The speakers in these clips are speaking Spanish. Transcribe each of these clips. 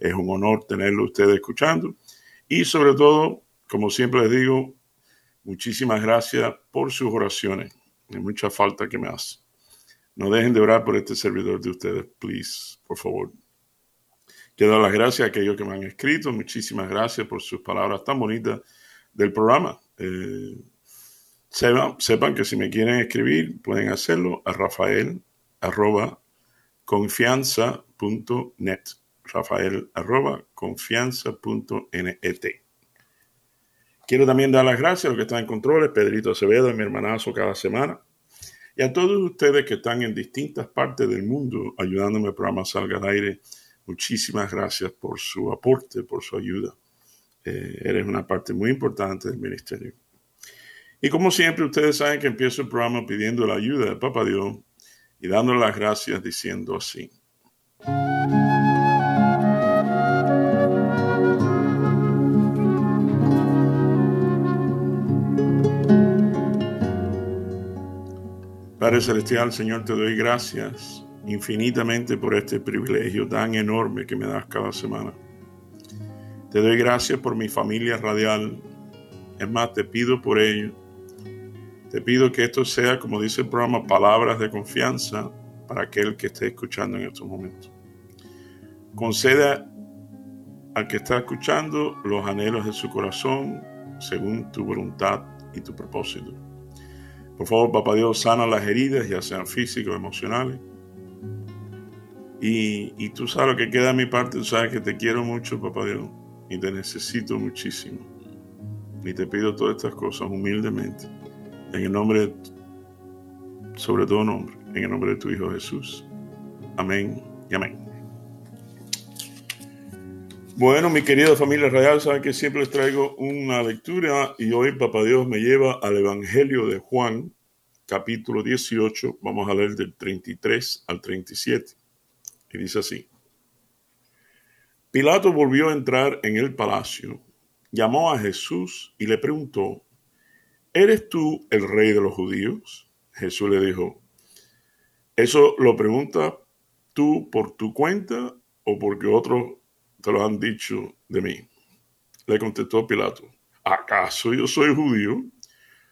Es un honor tenerlo ustedes escuchando. Y sobre todo, como siempre les digo, muchísimas gracias por sus oraciones. Hay mucha falta que me hace. No dejen de orar por este servidor de ustedes, please, por favor. Quiero dar las gracias a aquellos que me han escrito. Muchísimas gracias por sus palabras tan bonitas del programa. Eh, sepan, que si me quieren escribir, pueden hacerlo a rafael. Rafael arroba confianza.net. Quiero también dar las gracias a los que están en controles, Pedrito Acevedo mi hermanazo cada semana. Y a todos ustedes que están en distintas partes del mundo ayudándome al programa Salga al Aire, muchísimas gracias por su aporte, por su ayuda. Eh, eres una parte muy importante del ministerio. Y como siempre, ustedes saben que empiezo el programa pidiendo la ayuda de Papá Dios y dándole las gracias diciendo así. Padre Celestial, Señor, te doy gracias infinitamente por este privilegio tan enorme que me das cada semana. Te doy gracias por mi familia radial. Es más, te pido por ello. Te pido que esto sea, como dice el programa, palabras de confianza para aquel que esté escuchando en estos momentos. Conceda al que está escuchando los anhelos de su corazón según tu voluntad y tu propósito. Por favor, Papá Dios, sana las heridas, ya sean físicas o emocionales. Y, y tú sabes lo que queda de mi parte, tú sabes que te quiero mucho, Papá Dios, y te necesito muchísimo. Y te pido todas estas cosas humildemente, en el nombre, sobre todo nombre, en el nombre de tu Hijo Jesús. Amén y amén. Bueno, mi querida familia real, saben que siempre les traigo una lectura y hoy Papá Dios me lleva al Evangelio de Juan, capítulo 18, vamos a leer del 33 al 37. Y dice así. Pilato volvió a entrar en el palacio, llamó a Jesús y le preguntó, ¿eres tú el rey de los judíos? Jesús le dijo, ¿eso lo preguntas tú por tu cuenta o porque otros te lo han dicho de mí. Le contestó Pilato, ¿acaso yo soy judío?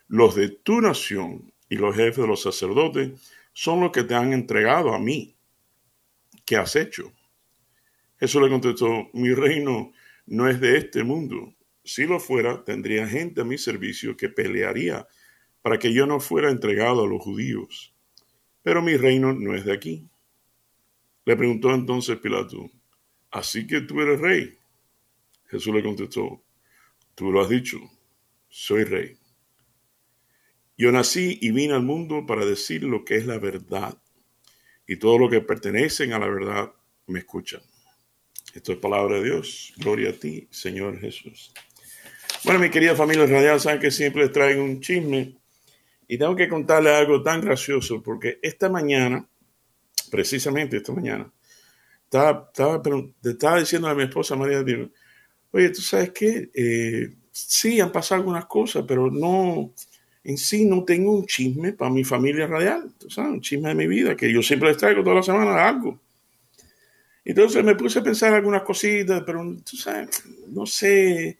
Los de tu nación y los jefes de los sacerdotes son los que te han entregado a mí. ¿Qué has hecho? Jesús le contestó, mi reino no es de este mundo. Si lo fuera, tendría gente a mi servicio que pelearía para que yo no fuera entregado a los judíos. Pero mi reino no es de aquí. Le preguntó entonces Pilato, Así que tú eres rey. Jesús le contestó, tú lo has dicho, soy rey. Yo nací y vine al mundo para decir lo que es la verdad, y todo lo que pertenecen a la verdad me escuchan. Esto es palabra de Dios. Gloria a ti, Señor Jesús. Bueno, mi querida familia radial, saben que siempre les traigo un chisme y tengo que contarles algo tan gracioso porque esta mañana, precisamente esta mañana, estaba, estaba, pero estaba diciendo a mi esposa María, digo, oye, tú sabes qué, eh, sí, han pasado algunas cosas, pero no, en sí no tengo un chisme para mi familia radial, tú sabes, un chisme de mi vida, que yo siempre les traigo toda la semana algo. Entonces me puse a pensar algunas cositas, pero tú sabes, no sé.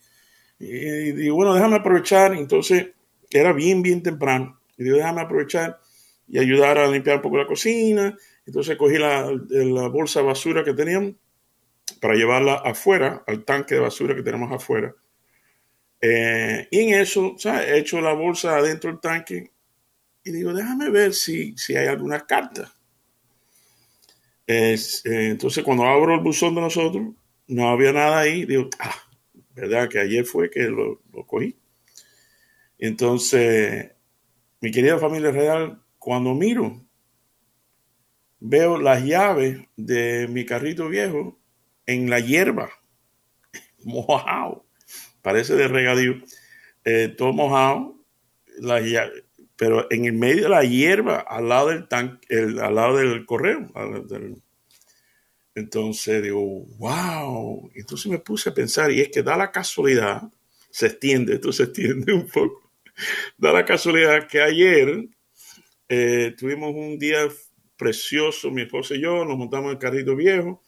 Y digo, bueno, déjame aprovechar. Entonces era bien, bien temprano. Y digo, déjame aprovechar y ayudar a limpiar un poco la cocina entonces cogí la, bolsa de basura que teníamos para llevarla afuera, al tanque de basura que tenemos afuera. Eh, y en eso, he hecho la bolsa adentro del tanque y digo, déjame ver si, si hay alguna carta. Eh, entonces, cuando abro el buzón de nosotros, no había nada ahí. Digo, ah, ¿verdad? Que ayer fue que lo cogí. Entonces, mi querida familia real, cuando miro veo las llaves de mi carrito viejo en la hierba mojado, parece de regadío, eh, todo mojado, pero en el medio de la hierba, al lado del tanque, al lado del correo. entonces digo, wow. Entonces me puse a pensar, y es que da la casualidad, se extiende, esto se extiende un poco, da la casualidad que ayer eh, tuvimos un día precioso, mi esposa y yo, nos montamos en el carrito viejo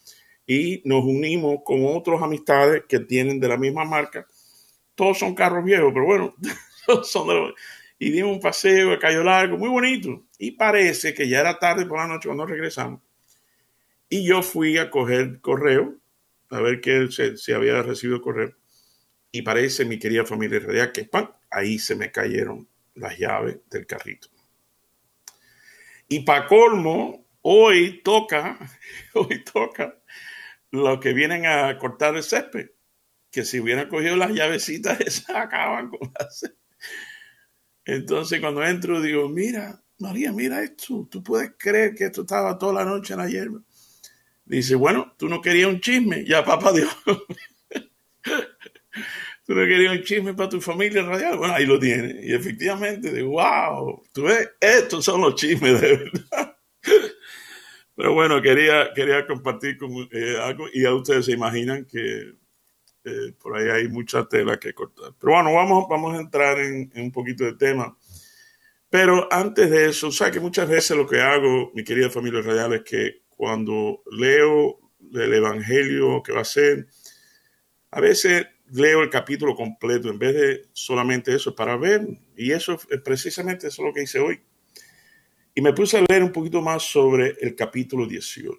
y nos unimos con otros amistades que tienen de la misma marca. Todos son carros viejos, pero bueno, y dimos un paseo, el Cayo Largo, muy bonito. Y parece que ya era tarde por la noche cuando regresamos. Y yo fui a coger correo, a ver que se, había recibido correo. Y parece, mi querida familia radial, que ahí se me cayeron las llaves del carrito. Y para colmo, hoy toca, hoy toca los que vienen a cortar el césped, que si hubieran cogido las llavecitas, esas acaban con las entonces cuando entro digo, mira, María, mira esto, tú puedes creer que esto estaba toda la noche en la hierba. Dice, bueno, tú no querías un chisme, ya papá Dios. Tú no querías un chisme para tu familia radial. Bueno, ahí lo tienes. Y efectivamente, digo, wow, tú ves, estos son los chismes de verdad. Pero bueno, quería, quería compartir con, eh, algo y a ustedes se imaginan que eh, por ahí hay mucha tela que cortar. Pero bueno, vamos, vamos a entrar en, un poquito de tema. Pero antes de eso, sabes que muchas veces lo que hago, mi querida familia real, es que cuando leo el Evangelio que va a ser, a veces leo el capítulo completo en vez de solamente eso para ver. Y eso es precisamente eso lo que hice hoy. Y me puse a leer un poquito más sobre el capítulo 18.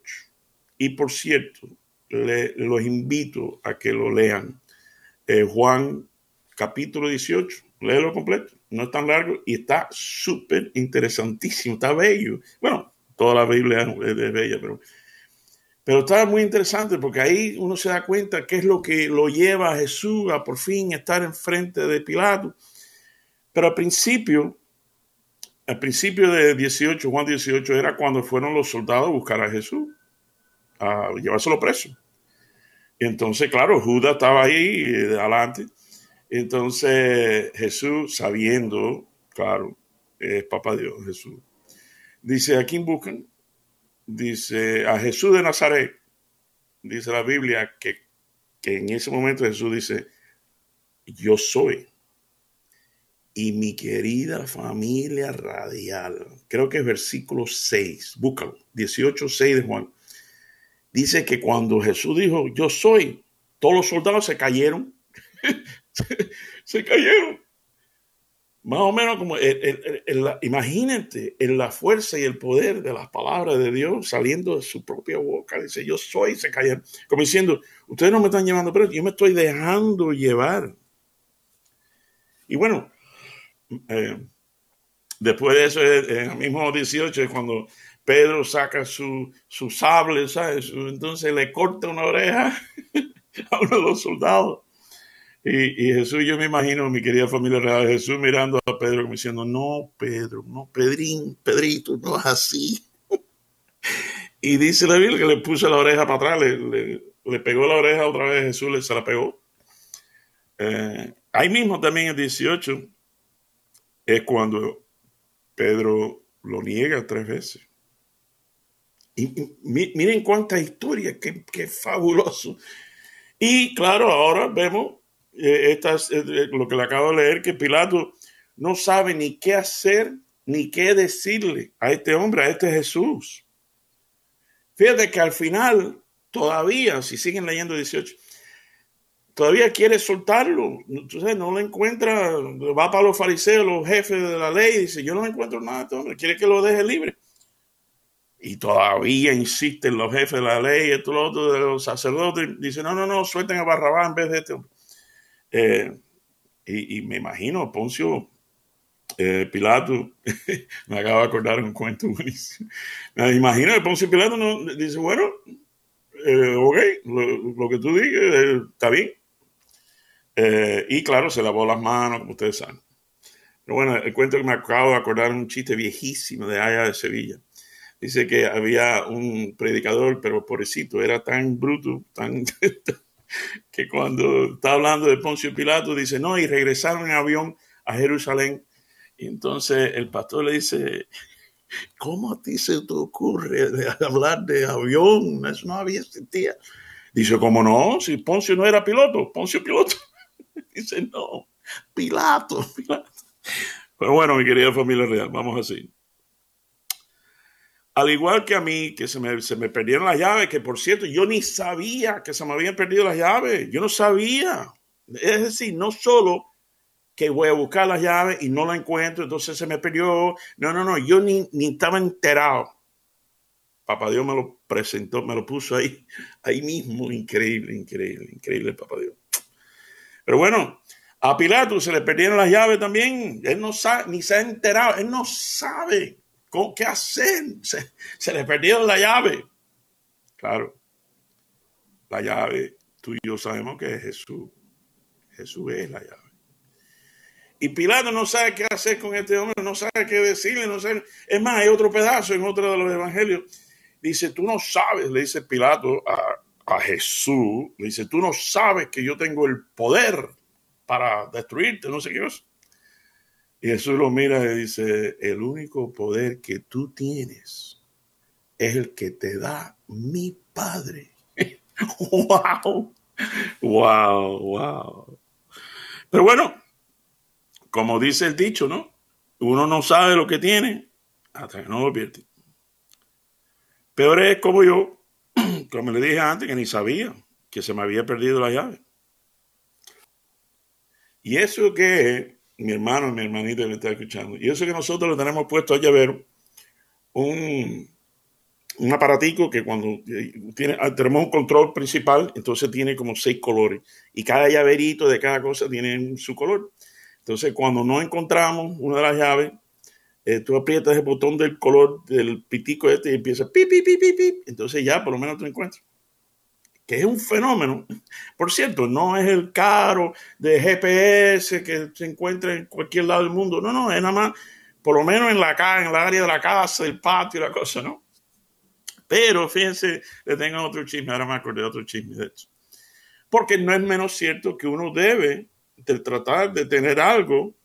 Y por cierto, los invito a que lo lean. Eh, Juan capítulo 18, léelo completo, no es tan largo y está súper interesantísimo, está bello. Bueno, toda la Biblia es, bella, pero, pero está muy interesante porque ahí uno se da cuenta qué es lo que lo lleva a Jesús a por fin estar enfrente de Pilato. Pero al principio, al principio de 18, Juan 18, era cuando fueron los soldados a buscar a Jesús, a llevárselo preso. Entonces, claro, Judas estaba ahí eh, adelante. Entonces Jesús, sabiendo, claro, es papá Dios, Jesús, dice, ¿a quién buscan? Dice, a Jesús de Nazaret. Dice la Biblia que, que en ese momento Jesús dice, yo soy. Y mi querida familia radial, creo que es versículo 6, búscalo, 18, 6 de Juan dice que cuando Jesús dijo, yo soy, todos los soldados se cayeron. se, cayeron. Más o menos como, imagínate en la fuerza y el poder de las palabras de Dios saliendo de su propia boca. Dice, yo soy, se cayeron. Como diciendo, ustedes no me están llevando pero yo me estoy dejando llevar. Y bueno, eh, después de eso, en el mismo 18 es cuando Pedro saca su, su sable, ¿sabes? Entonces le corta una oreja a uno de los soldados. Y, Jesús, yo me imagino, mi querida familia real, Jesús mirando a Pedro como diciendo, no, Pedro, no, Pedrín, Pedrito, no es así. y dice la Biblia que le puso la oreja para atrás, le, pegó la oreja otra vez, Jesús le, se la pegó. Eh, ahí mismo también el 18 es cuando Pedro lo niega tres veces. Y, miren cuánta historia, qué, fabuloso. Y claro, ahora vemos eh, estas, eh, lo que le acabo de leer, que Pilato no sabe ni qué hacer ni qué decirle a este hombre, a este Jesús. Fíjate que al final, todavía, si siguen leyendo 18, todavía quiere soltarlo. Entonces no lo encuentra, va para los fariseos, los jefes de la ley, y dice, yo no encuentro nada de este hombre, quiere que lo deje libre y todavía insisten los jefes de la ley, esto, lo otro, de los sacerdotes, dicen, no, no, no, suelten a Barrabás en vez de este. Eh, y, me imagino, Poncio eh, Pilato, me acaba de acordar un cuento buenísimo. Me imagino que Poncio Pilato no, dice, bueno, eh, ok, lo, que tú digas está bien. y claro, se lavó las manos, como ustedes saben. Pero bueno, el cuento que me acabo de acordar un chiste viejísimo de allá de Sevilla Dice que había un predicador, pero pobrecito, era tan bruto, tan, que cuando está hablando de Poncio Pilato dice, no, y regresaron en avión a Jerusalén. Y entonces el pastor le dice, ¿cómo a ti se te ocurre hablar de avión? Eso no había existido. Dice, ¿cómo no? Si Poncio no era piloto, Poncio piloto. Dice, no, Pilato, Pilato. Pero bueno, mi querida familia real, vamos así. Al igual que a mí, que se me, se me perdieron las llaves, que por cierto, yo ni sabía que se me habían perdido las llaves. Yo no sabía. Es decir, no solo que voy a buscar las llaves y no la encuentro, entonces se me perdió. No, no, no, yo ni, ni estaba enterado. Papá Dios me lo presentó, me lo puso ahí, ahí mismo. Increíble, increíble, increíble, Papá Dios. Pero bueno, a Pilato se le perdieron las llaves también. Él no sabe, ni se ha enterado. Él no sabe cómo, qué hacer. Se, le perdieron la llave. Claro, la llave, tú y yo sabemos que es Jesús. Jesús es la llave. Y Pilato no sabe qué hacer con este hombre, no sabe qué decirle, no sabe. Es más, hay otro pedazo en otro de los evangelios. Dice, tú no sabes, le dice Pilato a, a Jesús, le dice, tú no sabes que yo tengo el poder para destruirte, no sé qué es. Y Jesús lo mira y dice, el único poder que tú tienes es el que te da mi Padre. wow, wow, wow. Pero bueno, como dice el dicho, ¿no? Uno no sabe lo que tiene hasta que no lo pierde. Peor es como yo, como le dije antes, que ni sabía que se me había perdido la llave. Y eso que mi hermano mi hermanita me está escuchando, y eso que nosotros le tenemos puesto a llavero un, un aparatico que cuando eh, tiene, ah, tenemos un control principal, entonces tiene como seis colores y cada llaverito de cada cosa tiene su color. Entonces, cuando no encontramos una de las llaves, eh, tú aprietas el botón del color del pitico este y empieza pi, pi, pi, pi. Entonces ya por lo menos tú encuentras que es un fenómeno. Por cierto, no es el caro de GPS que se encuentra en cualquier lado del mundo. No, no, es nada más, por lo menos en la casa, en el área de la casa, el patio, la cosa, ¿no? Pero fíjense, le tengo otro chisme, ahora me acordé de otro chisme, de hecho. Porque no es menos cierto que uno debe de tratar de tener algo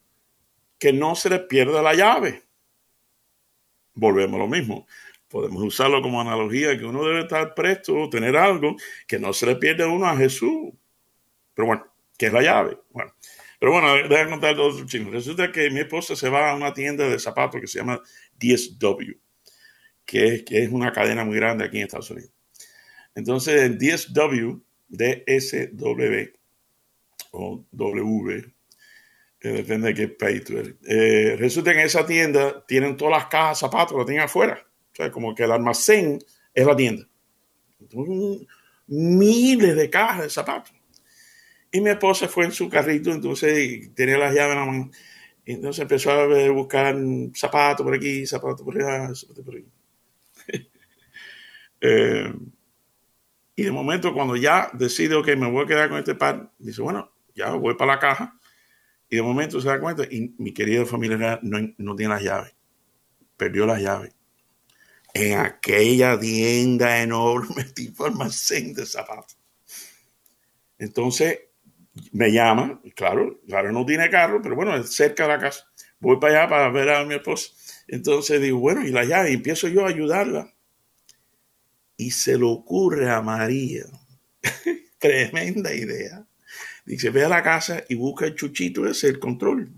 que no se le pierda la llave. Volvemos a lo mismo podemos usarlo como analogía, que uno debe estar presto, tener algo que no se le pierda a uno a Jesús. Pero bueno, que es la llave. Bueno, pero bueno, déjame contar dos chismes. Resulta que mi esposa se va a una tienda de zapatos que se llama DSW, que es, que es una cadena muy grande aquí en Estados Unidos. Entonces, en DSW, DSW o W, que depende de qué país tú. Eh, resulta que en esa tienda tienen todas las cajas de zapatos, las tienen afuera. O sea, como que el almacén es la tienda. miles de cajas de zapatos. Y mi esposa fue en su carrito, entonces tenía las llaves en la mano. Entonces empezó a buscar zapatos por aquí, zapatos por allá, zapatos por aquí. Eh, y de momento, cuando ya decido que me voy a quedar con este par, dice, bueno, ya voy para la caja. Y de momento se da cuenta, y mi querida familia no, no tiene las llaves. Perdió las llaves en aquella tienda enorme tipo almacén de zapatos. Entonces me llama, claro, claro, no tiene carro, pero bueno, es cerca de la casa. Voy para allá para ver a mi esposa. Entonces digo, bueno, y la llave, y empiezo yo a ayudarla. Y se le ocurre a María, tremenda idea. Dice, ve a la casa y busca el chuchito ese, el control.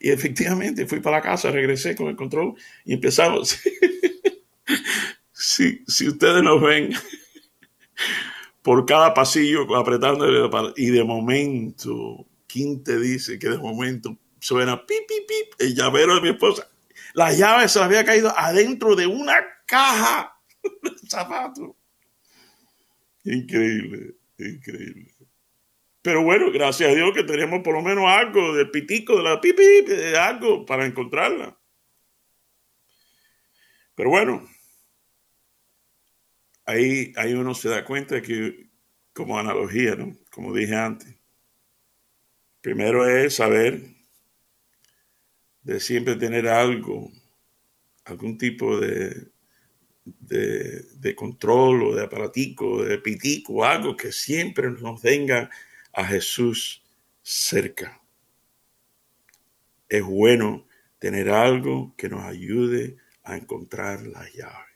Y efectivamente fui para la casa, regresé con el control y empezamos. si, si ustedes nos ven por cada pasillo apretando y de momento, ¿quién te dice que de momento suena pip, pip, el llavero de mi esposa? La llave se había caído adentro de una caja de zapatos. Increíble, increíble. Pero bueno, gracias a Dios que tenemos por lo menos algo del pitico, de la pipi, algo para encontrarla. Pero bueno, ahí, ahí uno se da cuenta que, como analogía, ¿no? Como dije antes, primero es saber de siempre tener algo, algún tipo de, de, control o de aparatico, de pitico, algo que siempre nos venga a Jesús cerca. Es bueno tener algo que nos ayude a encontrar la llave.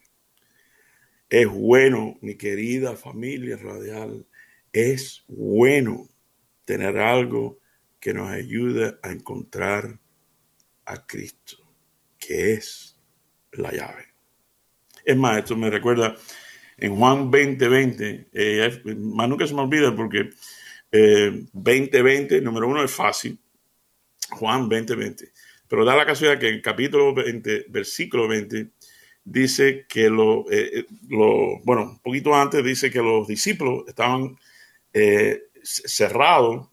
Es bueno, mi querida familia radial, es bueno tener algo que nos ayude a encontrar a Cristo, que es la llave. Es más, esto me recuerda en Juan 2020, eh, más nunca se me olvida porque 2020, eh, número uno, es fácil, Juan 2020, pero da la casualidad que en capítulo 20, versículo 20, dice que lo, eh, lo, bueno, un poquito antes dice que los discípulos estaban cerrados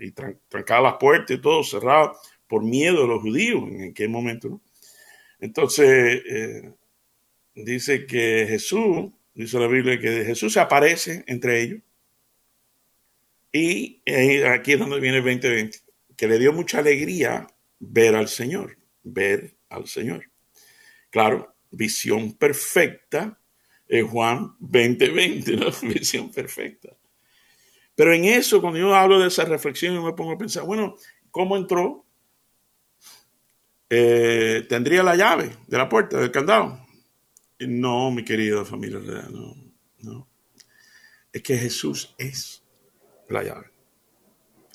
y trancadas las puertas y todo cerrado por miedo a los judíos en aquel momento. Entonces, dice que Jesús, dice la Biblia, que Jesús se aparece entre ellos. Y aquí es donde viene el 2020, que le dio mucha alegría ver al Señor, ver al Señor. Claro, visión perfecta en Juan 2020, ¿no? Visión perfecta. Pero en eso, cuando yo hablo de esa reflexión, yo me pongo a pensar, bueno, ¿cómo entró? Eh, tendría la llave de la puerta, del candado. No, mi querida familia real, no, no. Es que Jesús es la llave.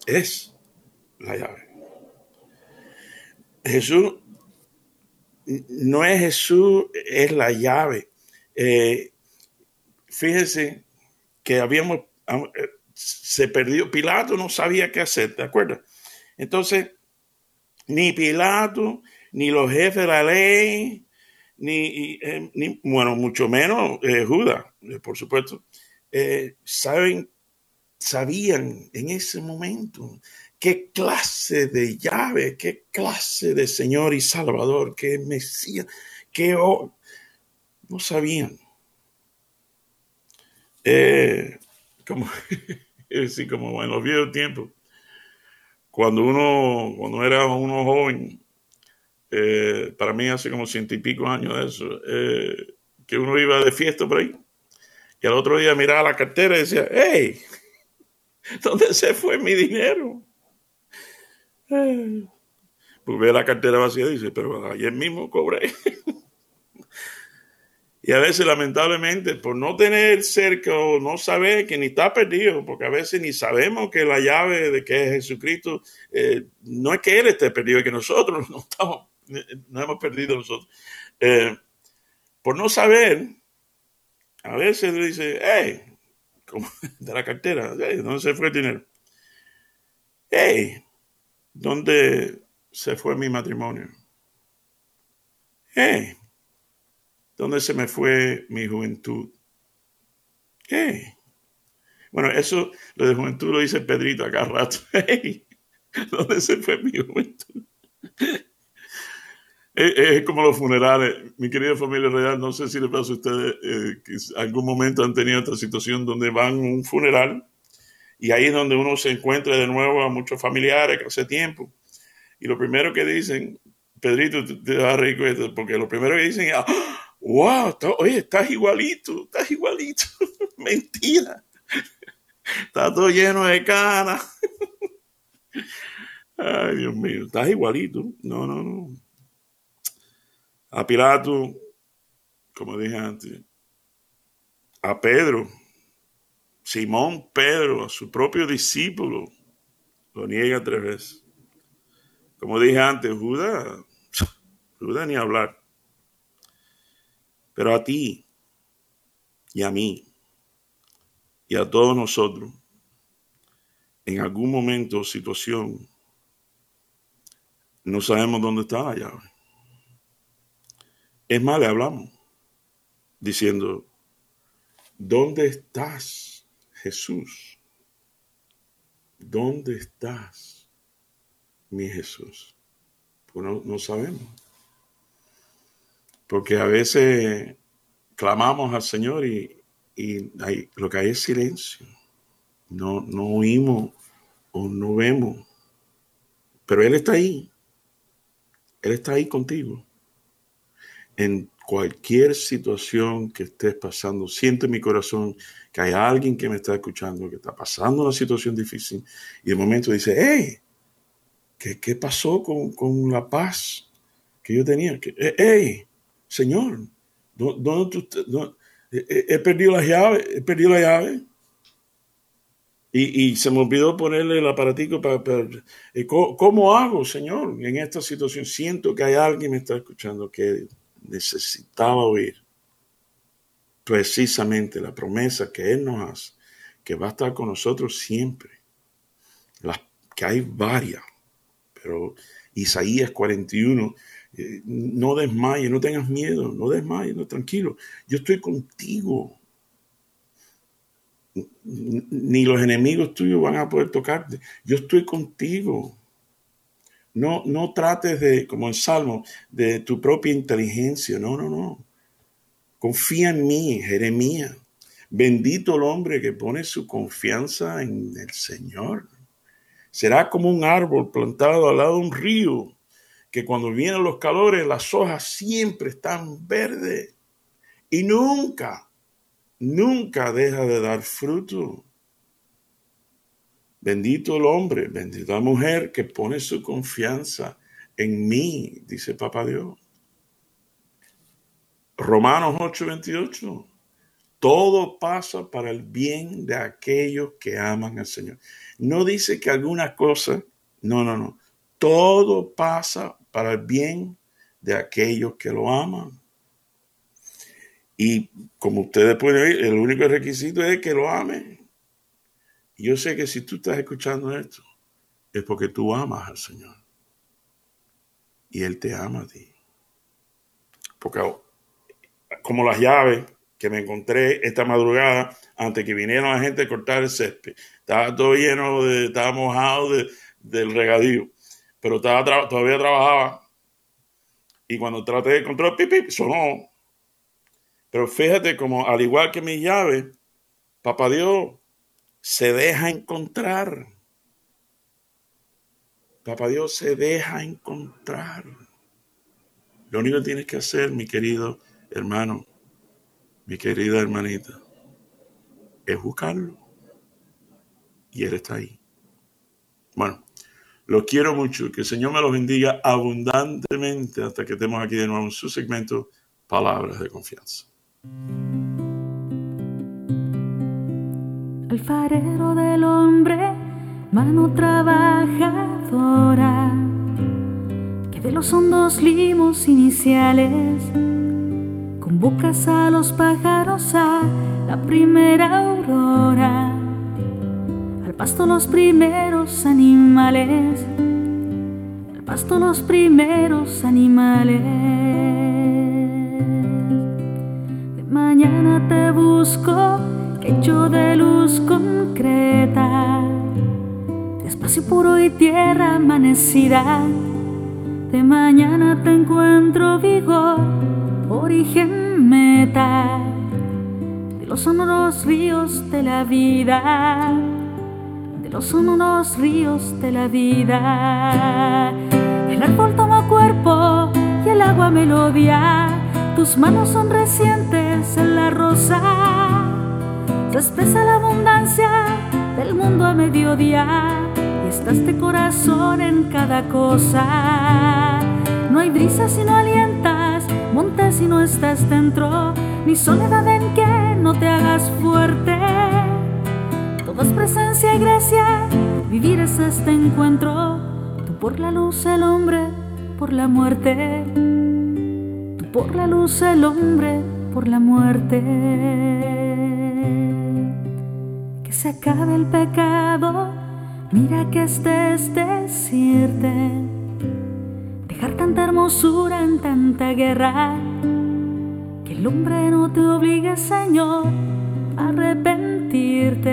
Es la llave. Jesús no es Jesús, es la llave. Eh, fíjense que habíamos, eh, se perdió, Pilato no sabía qué hacer, ¿te acuerdas? Entonces, ni Pilato, ni los jefes de la ley, ni, eh, bueno, mucho menos eh, Judas, por supuesto, saben, sabían en ese momento qué clase de llave, qué clase de Señor y Salvador, qué Mesías, qué no sabían. como, sí, como en los viejos tiempos, cuando uno, cuando era uno joven, eh, para mí hace como ciento y pico años de eso, eh, que uno iba de fiesta por ahí. Y al otro día miraba la cartera y decía, hey, ¿dónde se fue mi dinero? Eh, pues ve la cartera vacía y dice, pero ayer mismo cobré. y a veces, lamentablemente, por no tener cerca o no saber que ni está perdido, porque a veces ni sabemos que la llave de que es Jesucristo, no es que Él esté perdido, es que nosotros no estamos no hemos perdido nosotros. Eh, por no saber, a veces le dice, hey, como de la cartera, ¿dónde se fue el dinero? Hey, ¿dónde se fue mi matrimonio? Hey, ¿dónde se me fue mi juventud? Hey. Bueno, eso lo de juventud lo dice Pedrito acá rato. Hey, ¿dónde se fue mi juventud? Es, como los funerales. Mi querida familia real, no sé si le pasa a ustedes eh, que algún momento han tenido esta situación donde van a un funeral y ahí es donde uno se encuentra de nuevo a muchos familiares que hace tiempo. Y lo primero que dicen, Pedrito, te, vas a reír porque lo primero que dicen es, ah, wow, oye, estás igualito, estás igualito. Mentira. Está todo lleno de canas. Ay, Dios mío, estás igualito. No, no, no a Pilato, como dije antes, a Pedro, Simón Pedro, a su propio discípulo, lo niega tres veces. Como dije antes, Judas, Judas ni hablar. Pero a ti y a mí y a todos nosotros, en algún momento o situación, no sabemos dónde está la llave. Es más, le hablamos diciendo, ¿dónde estás, Jesús? ¿Dónde estás, mi Jesús? Pues no, sabemos. Porque a veces clamamos al Señor y, lo que hay es silencio. No, no oímos o no vemos. Pero Él está ahí. Él está ahí contigo en cualquier situación que estés pasando, siente en mi corazón que hay alguien que me está escuchando, que está pasando una situación difícil y de momento dice, hey, ¿qué, qué pasó con, con, la paz que yo tenía? Hey, Señor, ¿dónde tú, he, perdido la llave, he perdido la llave. Y, y, se me olvidó ponerle el aparatico para... Eh, ¿cómo, hago, Señor, en esta situación? Siento que hay alguien que me está escuchando que necesitaba oír precisamente la promesa que Él nos hace, que va a estar con nosotros siempre. Las, que hay varias, pero Isaías 41, eh, no desmayes, no tengas miedo, no desmayes, no, tranquilo, yo estoy contigo. Ni los enemigos tuyos van a poder tocarte, yo estoy contigo. No, no trates de, como en Salmo, de tu propia inteligencia. No, no, no. Confía en mí, Jeremías. Bendito el hombre que pone su confianza en el Señor. Será como un árbol plantado al lado de un río, que cuando vienen los calores las hojas siempre están verdes y nunca, nunca deja de dar fruto. Bendito el hombre, bendita la mujer que pone su confianza en mí, dice Papá Dios. Romanos 8:28. Todo pasa para el bien de aquellos que aman al Señor. No dice que alguna cosa, no, no, no. Todo pasa para el bien de aquellos que lo aman. Y como ustedes pueden ver, el único requisito es que lo amen yo sé que si tú estás escuchando esto, es porque tú amas al Señor. Y Él te ama a ti. Porque como las llaves que me encontré esta madrugada antes que vinieron la gente a cortar el césped. Estaba todo lleno de, estaba mojado del regadío. Pero estaba, todavía trabajaba. Y cuando traté de encontrar pipi, sonó. Pero fíjate como al igual que mi llave, papá Dios se deja encontrar. Papá Dios se deja encontrar. Lo único que tienes que hacer, mi querido hermano, mi querida hermanita, es buscarlo. Y Él está ahí. Bueno, los quiero mucho. Que el Señor me los bendiga abundantemente hasta que estemos aquí de nuevo en su segmento Palabras de Confianza. Alfarero del hombre, mano trabajadora, que de los hondos limos iniciales convocas a los pájaros a la primera aurora, al pasto los primeros animales, al pasto los primeros animales. De mañana te busco de luz concreta, espacio puro y tierra amanecida. De mañana te encuentro vigor, origen meta, de los sonoros ríos de la vida, de los sonoros ríos de la vida. El árbol toma cuerpo y el agua melodía, tus manos son recientes en la rosa espesa la abundancia del mundo a mediodía y está este corazón en cada cosa. No hay brisa si no alientas, montes si no estás dentro, ni soledad en que no te hagas fuerte. Todo es presencia y gracia, vivir es este encuentro. Tú por la luz, el hombre por la muerte. Tú por la luz, el hombre por la muerte se acabe el pecado, mira que este es decirte, dejar tanta hermosura en tanta guerra, que el hombre no te obligue, Señor, a arrepentirte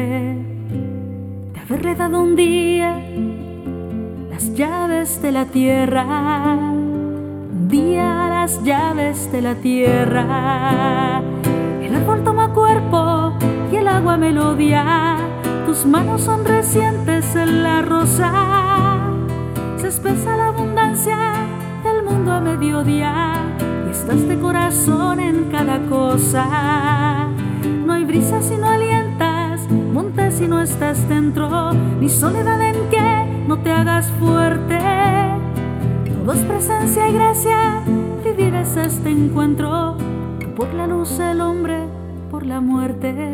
de haberle dado un día las llaves de la tierra, un día las llaves de la tierra, el árbol toma cuerpo y el agua melodía tus manos son recientes en la rosa. Se espesa la abundancia del mundo a mediodía y estás de corazón en cada cosa. No hay brisa si no alientas, monte si no estás dentro, ni soledad en que no te hagas fuerte. Todo es presencia y gracia, vivir es este encuentro. por la luz el hombre, por la muerte.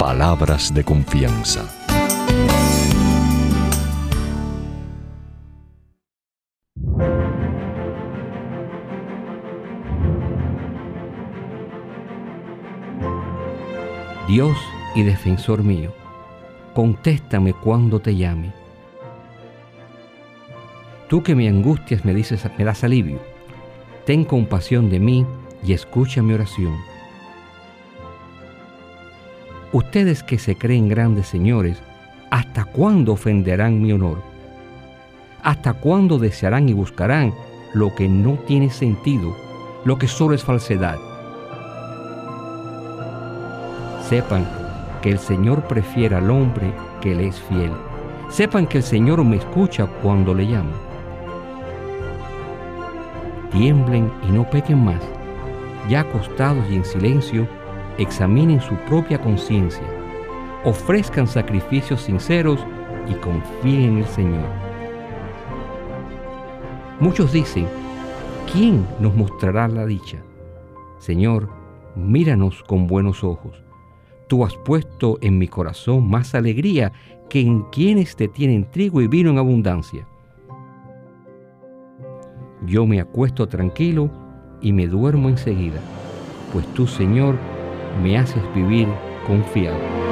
palabras de confianza. Dios y defensor mío, contéstame cuando te llame Tú que me angustias me dices, me das alivio. Ten compasión de mí y escucha mi oración. Ustedes que se creen grandes señores, ¿hasta cuándo ofenderán mi honor? ¿Hasta cuándo desearán y buscarán lo que no tiene sentido, lo que solo es falsedad? Sepan que el Señor prefiere al hombre que le es fiel. Sepan que el Señor me escucha cuando le llamo tiemblen y no pequen más. Ya acostados y en silencio, examinen su propia conciencia, ofrezcan sacrificios sinceros y confíen en el Señor. Muchos dicen, ¿quién nos mostrará la dicha? Señor, míranos con buenos ojos. Tú has puesto en mi corazón más alegría que en quienes te tienen trigo y vino en abundancia yo me acuesto tranquilo y me duermo enseguida, pues tú, Señor, me haces vivir confiado.